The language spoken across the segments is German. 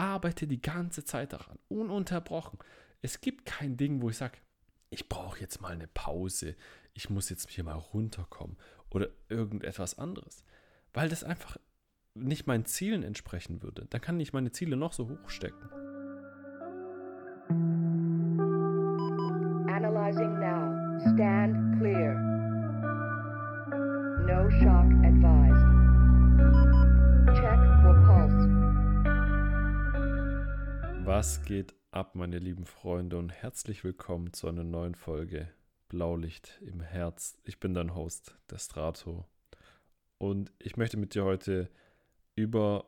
arbeite die ganze Zeit daran, ununterbrochen. Es gibt kein Ding, wo ich sage, ich brauche jetzt mal eine Pause, ich muss jetzt hier mal runterkommen oder irgendetwas anderes, weil das einfach nicht meinen Zielen entsprechen würde. Dann kann ich meine Ziele noch so hoch stecken. Analyzing now. Stand clear. No shock advised. Was geht ab, meine lieben Freunde, und herzlich willkommen zu einer neuen Folge Blaulicht im Herz. Ich bin dein Host, der Strato. Und ich möchte mit dir heute über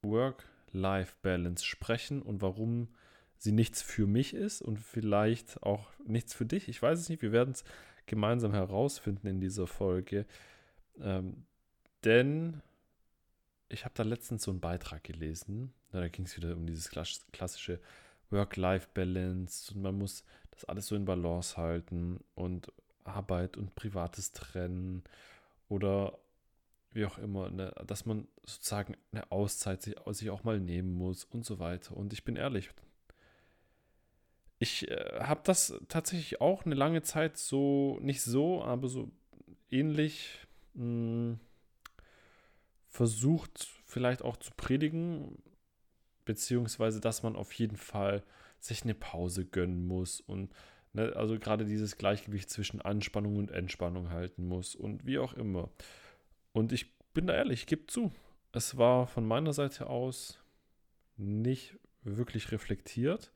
Work-Life-Balance sprechen und warum sie nichts für mich ist und vielleicht auch nichts für dich. Ich weiß es nicht. Wir werden es gemeinsam herausfinden in dieser Folge. Ähm, denn ich habe da letztens so einen Beitrag gelesen. Da ging es wieder um dieses klassische Work-Life-Balance und man muss das alles so in Balance halten und Arbeit und Privates trennen oder wie auch immer, ne, dass man sozusagen eine Auszeit sich, sich, auch mal nehmen muss und so weiter. Und ich bin ehrlich, ich äh, habe das tatsächlich auch eine lange Zeit so, nicht so, aber so ähnlich mh, hm, versucht vielleicht auch zu predigen, beziehungsweise dass man auf jeden Fall sich eine Pause gönnen muss und ne, also gerade dieses Gleichgewicht zwischen Anspannung und Entspannung halten muss und wie auch immer. Und ich bin da ehrlich, ich gebe zu, es war von meiner Seite aus nicht wirklich reflektiert.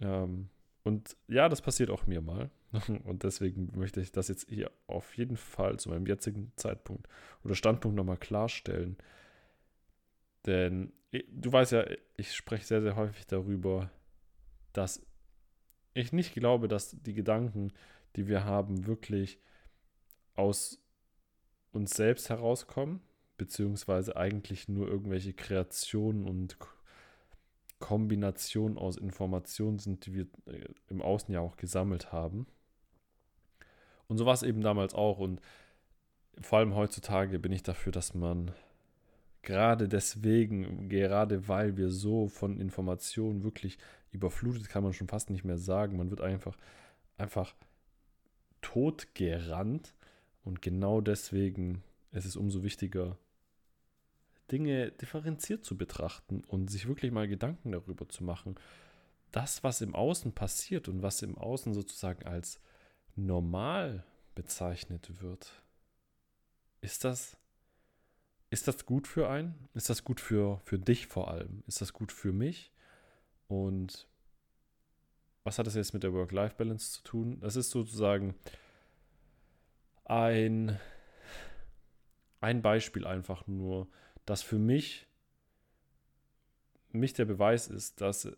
Ähm, und ja, das passiert auch mir mal. Und deswegen möchte ich das jetzt hier auf jeden Fall zu meinem jetzigen Zeitpunkt oder Standpunkt nochmal klarstellen. Denn du weißt ja, ich spreche sehr, sehr häufig darüber, dass ich nicht glaube, dass die Gedanken, die wir haben, wirklich aus uns selbst herauskommen, beziehungsweise eigentlich nur irgendwelche Kreationen und Kombinationen aus Informationen sind, die wir äh, im Außen ja auch gesammelt haben. Und so war es eben damals auch. Und vor allem heutzutage bin ich dafür, dass man gerade deswegen, gerade weil wir so von Informationen wirklich überflutet, kann man schon fast nicht mehr sagen. Man wird einfach, einfach totgerannt und genau deswegen ist es umso wichtiger, Dinge differenziert zu betrachten und sich wirklich mal Gedanken darüber zu machen. Das, was im Außen passiert und was im Außen sozusagen als normal bezeichnet wird, ist das, ist das gut für einen? Ist das gut für, für dich vor allem? Ist das gut für mich? Und was hat das jetzt mit der Work-Life-Balance zu tun? Das ist sozusagen ein, ein Beispiel einfach nur, dass für mich, mich der Beweis ist, dass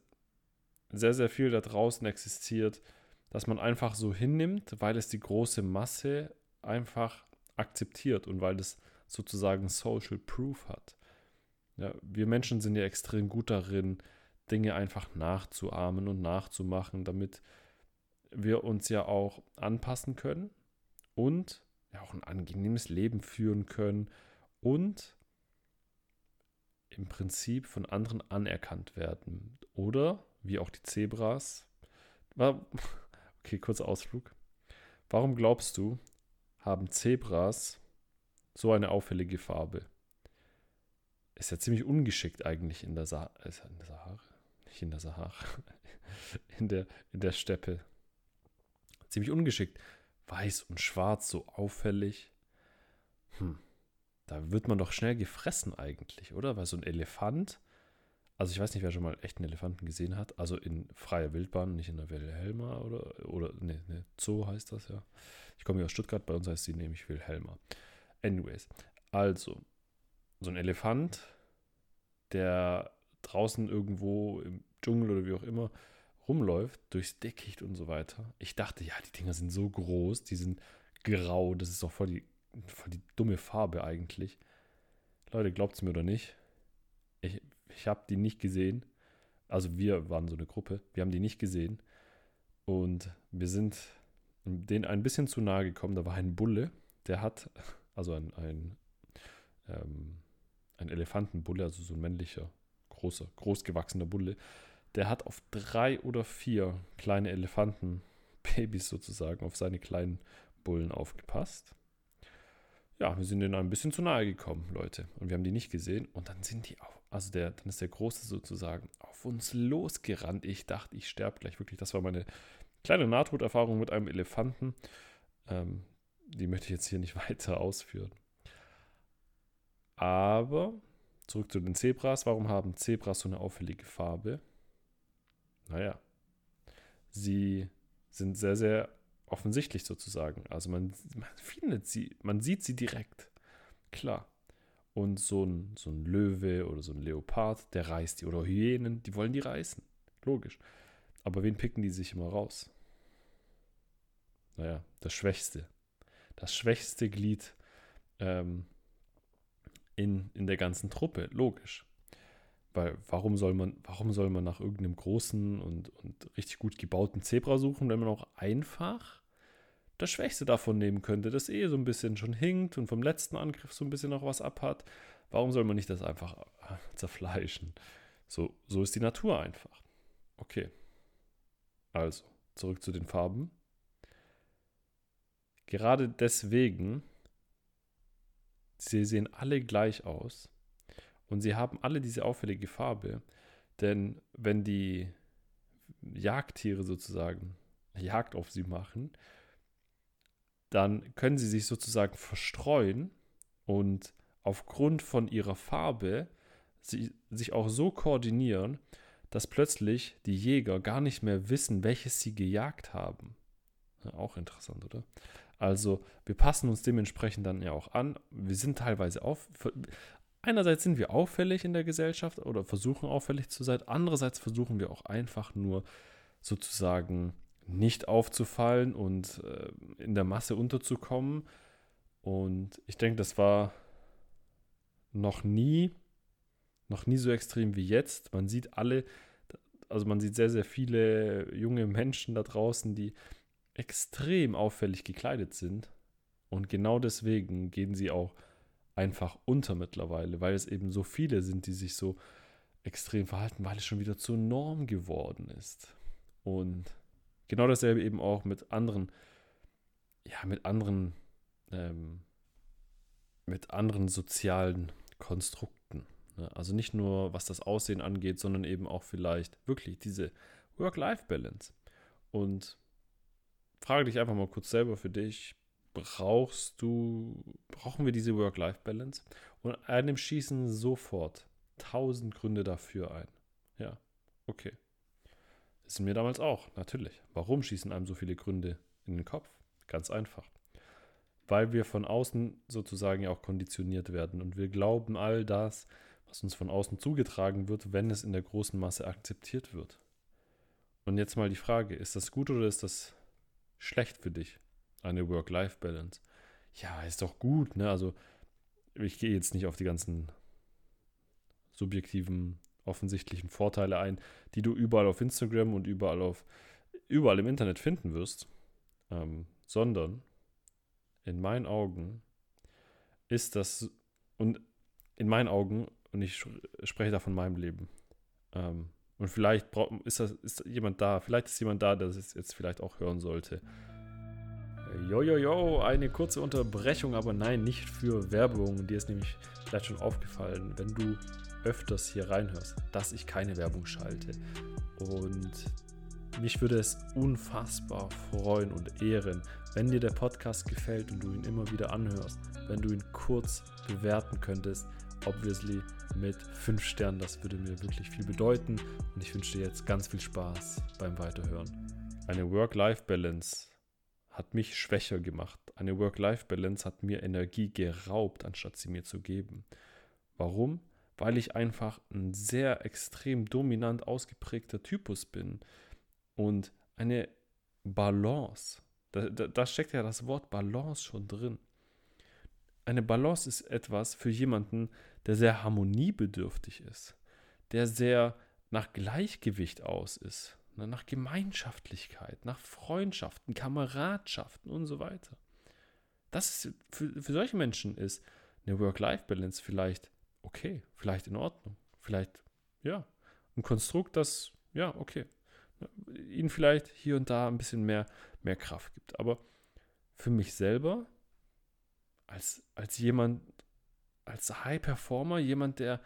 sehr, sehr viel da draußen existiert, dass man einfach so hinnimmt, weil es die große Masse einfach akzeptiert und weil es sozusagen Social Proof hat. Ja, wir Menschen sind ja extrem gut darin, Dinge einfach nachzuahmen und nachzumachen, damit wir uns ja auch anpassen können und ja auch ein angenehmes Leben führen können und im Prinzip von anderen anerkannt werden. Oder, wie auch die Zebras, okay, kurzer Ausflug. Warum glaubst du, haben Zebras so eine auffällige Farbe? Ist ja ziemlich ungeschickt eigentlich in der, Sa äh, in der Sahara. Nicht in der Sahara. in der, in der Steppe. Ziemlich ungeschickt weiß und schwarz so auffällig. Hm, da wird man doch schnell gefressen eigentlich, oder? Weil so ein Elefant, also ich weiß nicht, wer schon mal echt einen Elefanten gesehen hat, also in freier Wildbahn, nicht in der Wilhelma oder, oder ne, ne, Zoo heißt das ja. Ich komme ja aus Stuttgart, bei uns heißt sie nämlich Wilhelma. Anyways, also, so ein Elefant, der draußen irgendwo im Dschungel oder wie auch immer rumläuft, durchs Dickicht und so weiter. Ich dachte, ja, die Dinger sind so groß, die sind grau, das ist doch voll die, voll die dumme Farbe eigentlich. Leute, glaubt es mir oder nicht? Ich, ich habe die nicht gesehen. Also wir waren so eine Gruppe, wir haben die nicht gesehen. Und wir sind denen ein bisschen zu nahe gekommen. Da war ein Bulle, der hat, also ein, ein, ähm, ein Elefantenbulle, also so ein männlicher großer, großgewachsener Bulle, der hat auf drei oder vier kleine Elefantenbabys sozusagen, auf seine kleinen Bullen aufgepasst. Ja, wir sind denen ein bisschen zu nahe gekommen, Leute. Und wir haben die nicht gesehen. Und dann sind die auf, also der, dann ist der Große sozusagen auf uns losgerannt. Ich dachte, ich sterbe gleich wirklich. Das war meine kleine Nahtoderfahrung mit einem Elefanten. Ähm, die möchte ich jetzt hier nicht weiter ausführen. Aber zurück zu den Zebras. Warum haben Zebras so eine auffällige Farbe? Naja, sie sind sehr, sehr offensichtlich sozusagen. Also man, man findet sie, man sieht sie direkt. Klar. Und so ein, so ein Löwe oder so ein Leopard, der reißt die. Oder Hyänen, die wollen die reißen. Logisch. Aber wen picken die sich immer raus? Naja, das Schwächste. Das schwächste Glied ähm, in, in der ganzen Truppe. Logisch. Weil warum soll man, warum soll man nach irgendeinem großen und, und richtig gut gebauten Zebra suchen, wenn man auch einfach das Schwächste davon nehmen könnte, das eh so ein bisschen schon hinkt und vom letzten Angriff so ein bisschen noch was abhat. Warum soll man nicht das einfach äh, zerfleischen? So, so ist die Natur einfach. Okay. Also, zurück zu den Farben. Gerade deswegen, sie sehen alle gleich aus und sie haben alle diese auffällige Farbe. Denn wenn die Jagdtiere sozusagen Jagd auf sie machen, dann können sie sich sozusagen verstreuen und aufgrund von ihrer Farbe sie, sich auch so koordinieren, dass plötzlich die Jäger gar nicht mehr wissen, welches sie gejagt haben. Ja, auch interessant, oder? Also wir passen uns dementsprechend dann ja auch an. Wir sind teilweise auf, einerseits sind wir auffällig in der Gesellschaft oder versuchen auffällig zu sein, andererseits versuchen wir auch einfach nur sozusagen nicht aufzufallen und äh, in der Masse unterzukommen. Und ich denke, das war noch nie, noch nie so extrem wie jetzt. Man sieht alle, also man sieht sehr, sehr viele junge Menschen da draußen, die extrem auffällig gekleidet sind. Und genau deswegen gehen sie auch einfach unter mittlerweile, weil es eben so viele sind, die sich so extrem verhalten, weil es schon wieder zur Norm geworden ist. Und genau dasselbe eben auch mit anderen, ja, mit anderen, ähm, mit anderen sozialen Konstrukten. Ne? Also nicht nur was das Aussehen angeht, sondern eben auch vielleicht wirklich diese Work-Life-Balance. Und frage dich einfach mal kurz selber für dich, brauchst du, brauchen wir diese Work-Life-Balance? Und einem schießen sofort tausend Gründe dafür ein. Ja, okay. Sind mir damals auch, natürlich. Warum schießen einem so viele Gründe in den Kopf? Ganz einfach. Weil wir von außen sozusagen ja auch konditioniert werden und wir glauben all das, was uns von außen zugetragen wird, wenn es in der großen Masse akzeptiert wird. Und jetzt mal die Frage, ist das gut oder ist das schlecht für dich? eine Work-Life-Balance. Ja, ist doch gut, ne? Also, ich gehe jetzt nicht auf die ganzen subjektiven, offensichtlichen Vorteile ein, die du überall auf Instagram und überall auf überall im Internet finden wirst, ähm, sondern in meinen Augen ist das und in meinen Augen und ich spreche da von meinem Leben. Ähm, und vielleicht ist, das, ist jemand da, vielleicht ist jemand da, der es jetzt vielleicht auch hören sollte. Jojojo, eine kurze Unterbrechung, aber nein, nicht für Werbung. Dir ist nämlich vielleicht schon aufgefallen, wenn du öfters hier reinhörst, dass ich keine Werbung schalte. Und mich würde es unfassbar freuen und ehren, wenn dir der Podcast gefällt und du ihn immer wieder anhörst, wenn du ihn kurz bewerten könntest, obviously mit 5 Sternen, das würde mir wirklich viel bedeuten und ich wünsche dir jetzt ganz viel Spaß beim Weiterhören. Eine Work-Life-Balance hat mich schwächer gemacht. Eine Work-Life-Balance hat mir Energie geraubt, anstatt sie mir zu geben. Warum? Weil ich einfach ein sehr extrem dominant ausgeprägter Typus bin. Und eine Balance, da, da, da steckt ja das Wort Balance schon drin. Eine Balance ist etwas für jemanden, der sehr harmoniebedürftig ist, der sehr nach Gleichgewicht aus ist ne, nach Gemeinschaftlichkeit, nach Freundschaften, Kameradschaften und so weiter. Das ist für, für solche Menschen ist eine Work-Life-Balance vielleicht okay, vielleicht in Ordnung, vielleicht ja, ein Konstrukt, das, ja, okay, ihnen vielleicht hier und da ein bisschen mehr, mehr Kraft gibt. Aber für mich selber, als, als jemand, als High Performer, jemand, der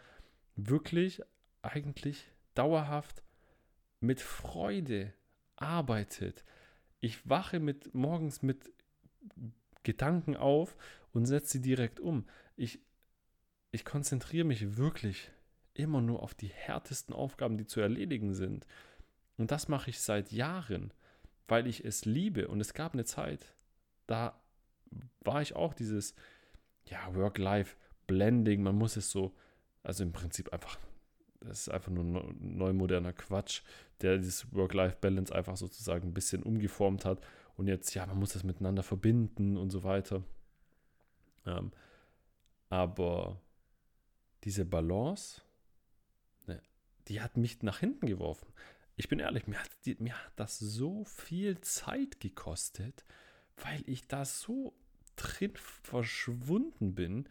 wirklich eigentlich dauerhaft mit Freude arbeitet. Ich wache mit, morgens mit Gedanken auf und setze sie direkt um. Ich, ich konzentriere mich wirklich immer nur auf die härtesten Aufgaben, die zu erledigen sind. Und das mache ich seit Jahren, weil ich es liebe. Und es gab eine Zeit, da war ich auch dieses, ja, Work-Life-Blending. Man muss es so, also im Prinzip einfach, das ist einfach nur neu moderner Quatsch, der dieses Work-Life-Balance einfach sozusagen ein bisschen umgeformt hat. Und jetzt, ja, man muss das miteinander verbinden und so weiter. Ähm, aber diese Balance, ne, die hat mich nach hinten geworfen. Ich bin ehrlich, mir hat, mir hat das so viel Zeit gekostet, weil ich da so drin verschwunden bin.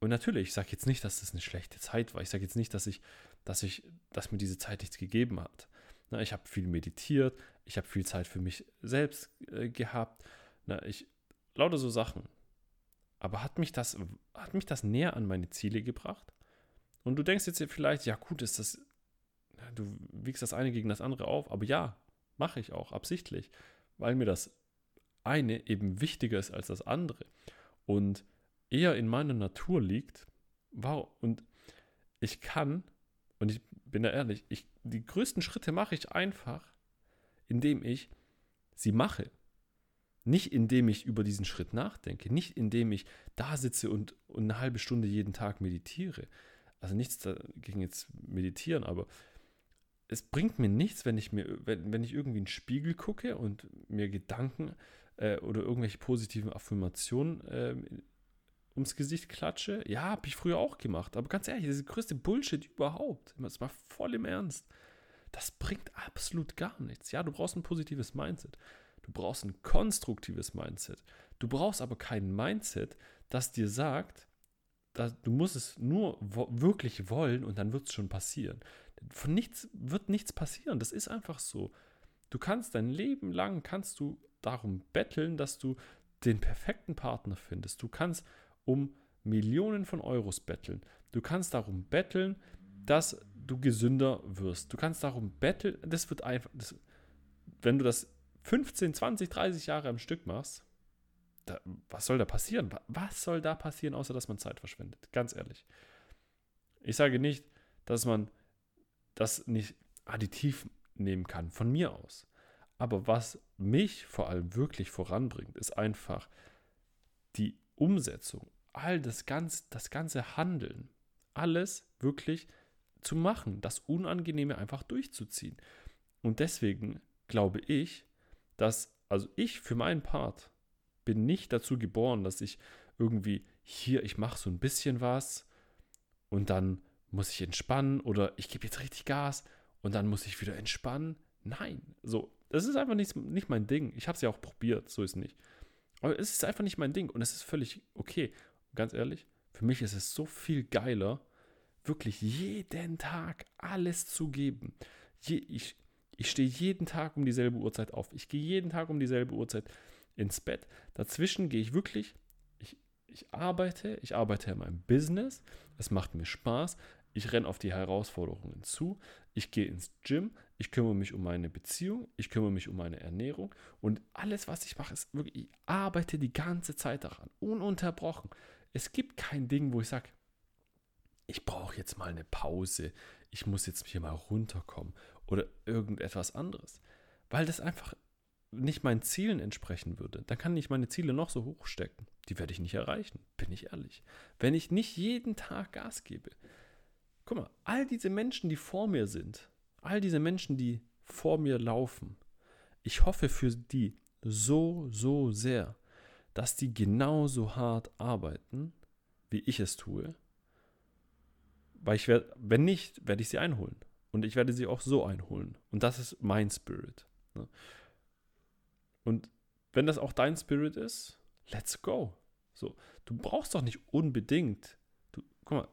Und natürlich, ich sage jetzt nicht, dass das eine schlechte Zeit war. Ich sage jetzt nicht, dass ich, dass ich, dass mir diese Zeit nichts gegeben hat. Na, ich habe viel meditiert, ich habe viel Zeit für mich selbst äh, gehabt. Na, ich lauter so Sachen. Aber hat mich das, hat mich das näher an meine Ziele gebracht? Und du denkst jetzt vielleicht, ja gut, ist das, du wiegst das eine gegen das andere auf, aber ja, mache ich auch absichtlich, weil mir das eine eben wichtiger ist als das andere und eher in meiner Natur liegt. Wow, und ich kann, und ich bin da ehrlich, ich, die größten Schritte mache ich einfach, indem ich sie mache. Nicht indem ich über diesen Schritt nachdenke, nicht indem ich da sitze und, und eine halbe Stunde jeden Tag meditiere. Also nichts dagegen jetzt meditieren, aber es bringt mir nichts, wenn ich mir, wenn, wenn ich irgendwie in den Spiegel gucke und mir Gedanken äh, oder irgendwelche positiven Affirmationen äh, ums Gesicht klatsche. Ja, habe ich früher auch gemacht. Aber ganz ehrlich, das ist der größte Bullshit überhaupt. Das war voll im Ernst. Das bringt absolut gar nichts. Ja, du brauchst ein positives Mindset. Du brauchst ein konstruktives Mindset. Du brauchst aber kein Mindset, das dir sagt, dass du musst es nur wo wirklich wollen und dann wird es schon passieren. Von nichts wird nichts passieren. Das ist einfach so. Du kannst dein Leben lang kannst du darum betteln, dass du den perfekten Partner findest. Du kannst um Millionen von Euros betteln. Du kannst darum betteln, dass du gesünder wirst. Du kannst darum betteln, das wird einfach, das, wenn du das 15, 20, 30 Jahre am Stück machst, da, was soll da passieren? Was soll da passieren, außer dass man Zeit verschwendet? Ganz ehrlich. Ich sage nicht, dass man das nicht additiv nehmen kann, von mir aus. Aber was mich vor allem wirklich voranbringt, ist einfach die Umsetzung, all das ganze, das ganze Handeln, alles wirklich zu machen, das Unangenehme einfach durchzuziehen. Und deswegen glaube ich, dass, also ich für meinen Part bin nicht dazu geboren, dass ich irgendwie hier, ich mache so ein bisschen was und dann muss ich entspannen oder ich gebe jetzt richtig Gas und dann muss ich wieder entspannen. Nein, so, das ist einfach nicht, nicht mein Ding. Ich habe es ja auch probiert, so ist es nicht. Aber es ist einfach nicht mein Ding und es ist völlig okay. Ganz ehrlich, für mich ist es so viel geiler, wirklich jeden Tag alles zu geben. Je, ich ich stehe jeden Tag um dieselbe Uhrzeit auf. Ich gehe jeden Tag um dieselbe Uhrzeit ins Bett. Dazwischen gehe ich wirklich, ich, ich arbeite, ich arbeite in meinem Business. Es macht mir Spaß. Ich renne auf die Herausforderungen zu. Ich gehe ins Gym. Ich kümmere mich um meine Beziehung. Ich kümmere mich um meine Ernährung. Und alles, was ich mache, ist wirklich, ich arbeite die ganze Zeit daran. Ununterbrochen. Es gibt kein Ding, wo ich sage, ich brauche jetzt mal eine Pause. Ich muss jetzt hier mal runterkommen. Oder irgendetwas anderes. Weil das einfach nicht meinen Zielen entsprechen würde, dann kann ich meine Ziele noch so hoch stecken. Die werde ich nicht erreichen, bin ich ehrlich. Wenn ich nicht jeden Tag Gas gebe, Guck mal, all diese Menschen, die vor mir sind, all diese Menschen, die vor mir laufen, ich hoffe für die so, so sehr, dass die genauso hart arbeiten, wie ich es tue. Weil ich werde, wenn nicht, werde ich sie einholen. Und ich werde sie auch so einholen. Und das ist mein Spirit. Ne? Und wenn das auch dein Spirit ist, let's go. So, du brauchst doch nicht unbedingt. Du, guck mal,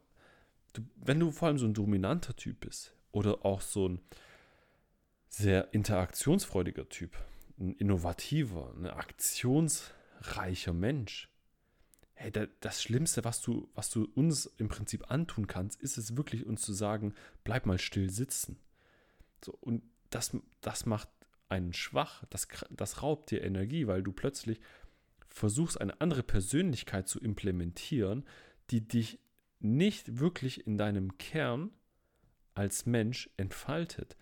du, wenn du vor allem so ein dominanter Typ bist oder auch so ein sehr interaktionsfreudiger Typ, ein innovativer, ein aktionsreicher Mensch. Hey, das Schlimmste, was du, was du uns im Prinzip antun kannst, ist es wirklich, uns zu sagen, bleib mal still sitzen. So, und das, das macht einen schwach, das, das raubt dir Energie, weil du plötzlich versuchst, eine andere Persönlichkeit zu implementieren, die dich nicht wirklich in deinem Kern als Mensch entfaltet.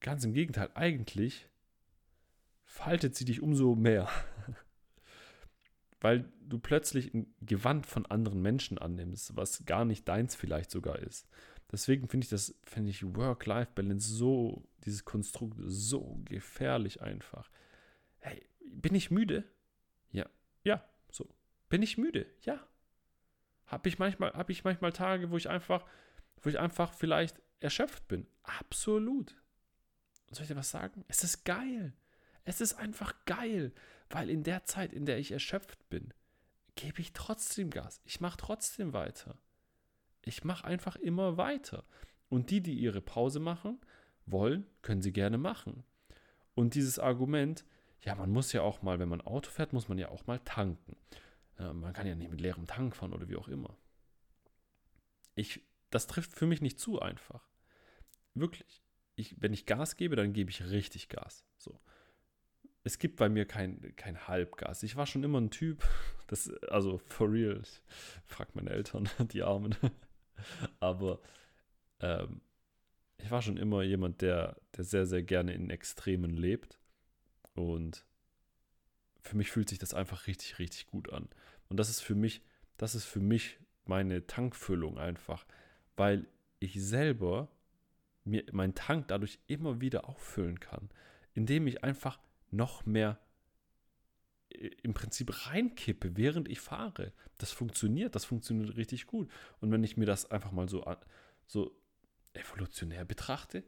Ganz im Gegenteil, eigentlich faltet sie dich umso mehr. Weil du plötzlich ein Gewand von anderen Menschen annimmst, was gar nicht deins vielleicht sogar ist. Deswegen finde ich das, finde ich Work-Life-Balance so, dieses Konstrukt so gefährlich einfach. Hey, bin ich müde? Ja, ja, so. Bin ich müde? Ja. Habe ich manchmal, habe ich manchmal Tage, wo ich einfach, wo ich einfach vielleicht erschöpft bin. Absolut. Und soll ich dir was sagen? Es ist geil. Es ist einfach geil, weil in der Zeit, in der ich erschöpft bin, gebe ich trotzdem Gas. Ich mache trotzdem weiter. Ich mache einfach immer weiter. Und die, die ihre Pause machen wollen, können sie gerne machen. Und dieses Argument, ja, man muss ja auch mal, wenn man Auto fährt, muss man ja auch mal tanken. Äh, man kann ja nicht mit leerem Tank fahren oder wie auch immer. Ich, das trifft für mich nicht zu einfach. Wirklich. Ich, wenn ich Gas gebe, dann gebe ich richtig Gas. So. Es gibt bei mir kein, kein Halbgas. Ich war schon immer ein Typ, das, also for real, ich frag meine Eltern, die Armen. Aber ähm, ich war schon immer jemand, der, der sehr, sehr gerne in Extremen lebt. Und für mich fühlt sich das einfach richtig, richtig gut an. Und das ist für mich, das ist für mich meine Tankfüllung einfach, weil ich selber mir meinen Tank dadurch immer wieder auffüllen kann, indem ich einfach noch mehr äh, im Prinzip reinkippe, während ich fahre. Das funktioniert, das funktioniert richtig gut. Und wenn ich mir das einfach mal so, so evolutionär betrachte,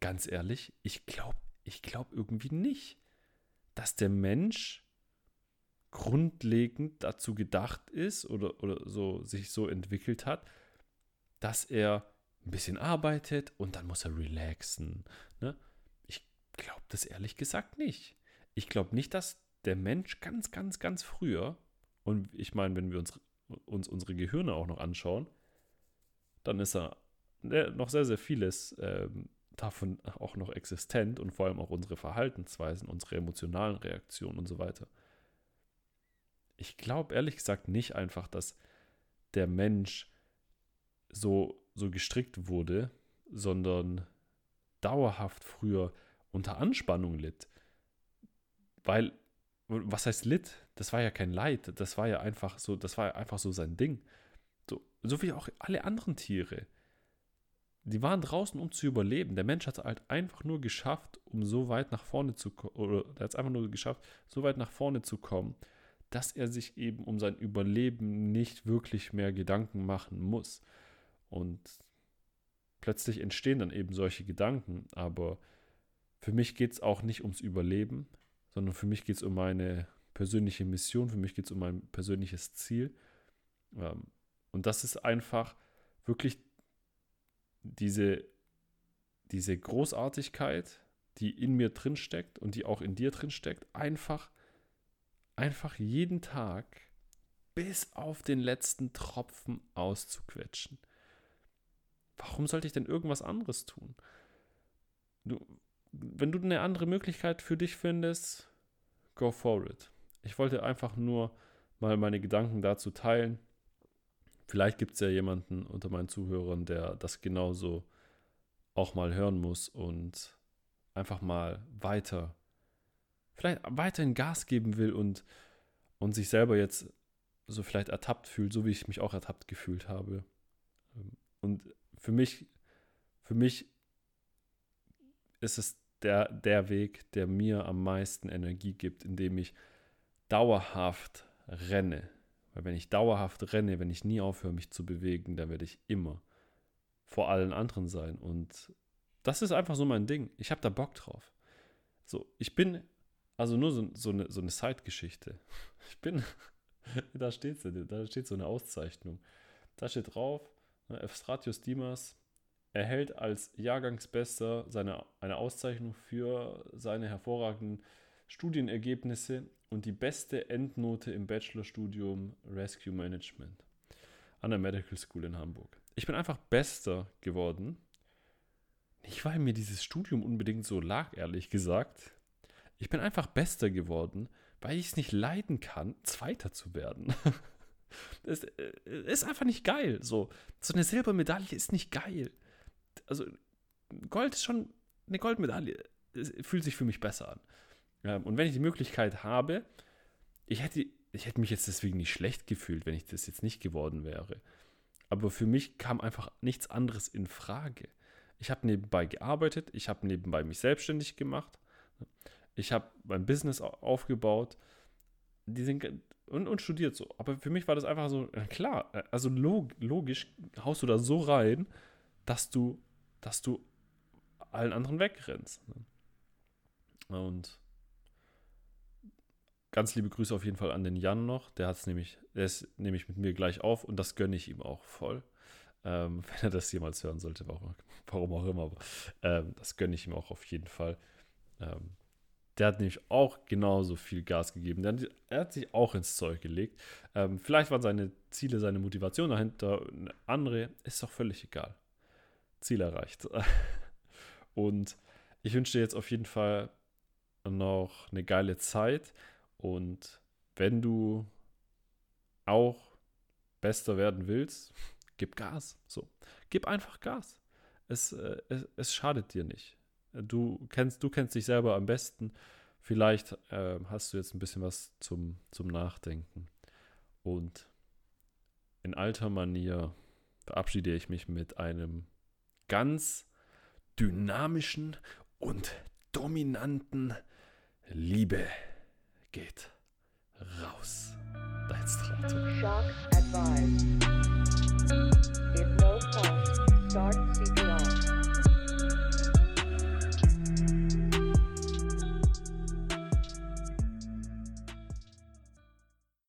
ganz ehrlich, ich glaube ich glaub irgendwie nicht, dass der Mensch grundlegend dazu gedacht ist oder, oder so sich so entwickelt hat, dass er ein bisschen arbeitet und dann muss er relaxen. Ne? Ich glaube das ehrlich gesagt nicht. Ich glaube nicht, dass der Mensch ganz, ganz, ganz früher, und ich meine, wenn wir uns, uns unsere Gehirne auch noch anschauen, dann ist er ne, noch sehr, sehr vieles ähm, davon auch noch existent und vor allem auch unsere Verhaltensweisen, unsere emotionalen Reaktionen und so weiter. Ich glaube ehrlich gesagt nicht einfach, dass der Mensch so, so gestrickt wurde, sondern dauerhaft früher unter Anspannung litt. Weil, was heißt litt? Das war ja kein Leid, das war ja einfach so, das war ja einfach so sein Ding. So, so wie auch alle anderen Tiere. Die waren draußen, um zu überleben. Der Mensch hat es halt einfach nur geschafft, um so weit nach vorne zu kommen, oder er hat es einfach nur geschafft, so weit nach vorne zu kommen, dass er sich eben um sein Überleben nicht wirklich mehr Gedanken machen muss. Und plötzlich entstehen dann eben solche Gedanken, aber für mich geht es auch nicht ums Überleben, sondern für mich geht es um meine persönliche Mission, für mich geht es um mein persönliches Ziel. Ähm, und das ist einfach wirklich diese, diese Großartigkeit, die in mir drin steckt und die auch in dir drin steckt, einfach, einfach jeden Tag bis auf den letzten Tropfen auszuquetschen. Warum sollte ich denn irgendwas anderes tun? Du, wenn du eine andere Möglichkeit für dich findest, go for it. Ich wollte einfach nur mal meine Gedanken dazu teilen Vielleicht gibt es ja jemanden unter meinen Zuhörern, der das genauso auch mal hören muss und einfach mal weiter, vielleicht weiterhin Gas geben will und, und sich selber jetzt so vielleicht ertappt fühlt, so wie ich mich auch ertappt gefühlt habe. Und für mich, für mich ist es der, der Weg, der mir am meisten Energie gibt, indem ich dauerhaft renne, weil wenn ich dauerhaft renne, wenn ich nie aufhöre, mich zu bewegen, dann werde ich immer vor allen anderen sein. Und das ist einfach so mein Ding. Ich habe da Bock drauf. So, ich bin, also nur so, so eine, so eine Side-Geschichte. Ich bin, da steht da steht so eine Auszeichnung. Da steht drauf, ne, Evstratius Dimas erhält als Jahrgangsbester seine, eine Auszeichnung für seine hervorragenden Studienergebnisse und die beste Endnote im Bachelorstudium Rescue Management an der Medical School in Hamburg. Ich bin einfach Bester geworden. Nicht, weil mir dieses Studium unbedingt so lag, ehrlich gesagt. Ich bin einfach Bester geworden, weil ich es nicht leiden kann, Zweiter zu werden. Das äh, ist einfach nicht geil. So, so eine Silbermedaille ist nicht geil. Also, Gold ist schon eine Goldmedaille. Es fühlt sich für mich besser an. Und wenn ich die Möglichkeit habe, ich hätte, ich hätte mich jetzt deswegen nicht schlecht gefühlt, wenn ich das jetzt nicht geworden wäre. Aber für mich kam einfach nichts anderes in Frage. Ich habe nebenbei gearbeitet, ich habe nebenbei mich selbstständig gemacht, ich habe mein Business aufgebaut die sind, und, und studiert so. Aber für mich war das einfach so, klar, also log, logisch haust du da so rein, dass du, dass du allen anderen wegrennst. Ne? Und ganz liebe Grüße auf jeden Fall an den Jan noch. Der hat es nämlich, der ist nämlich mit mir gleich auf und das gönne ich ihm auch voll. Ähm, wenn er das jemals hören sollte, warum, warum auch immer. Ähm, das gönne ich ihm auch auf jeden Fall. Ähm, der hat nämlich auch genauso viel Gas gegeben. Der, er hat sich auch ins Zeug gelegt. Ähm, vielleicht waren seine Ziele, seine Motivation dahinter eine andere. Ist doch völlig egal. Ziel erreicht. Und ich wünsche dir jetzt auf jeden Fall noch eine geile Zeit. Und wenn du auch Bester werden willst, gib Gas. So, gib einfach Gas. Es, äh, es, es schadet dir nicht. Du kennst, du kennst dich selber am besten. Vielleicht äh, hast du jetzt ein bisschen was zum, zum Nachdenken. Und in alter Manier verabschiede ich mich mit einem ganz dynamischen und dominanten Liebe geht raus. Dein Strato. Shock advised.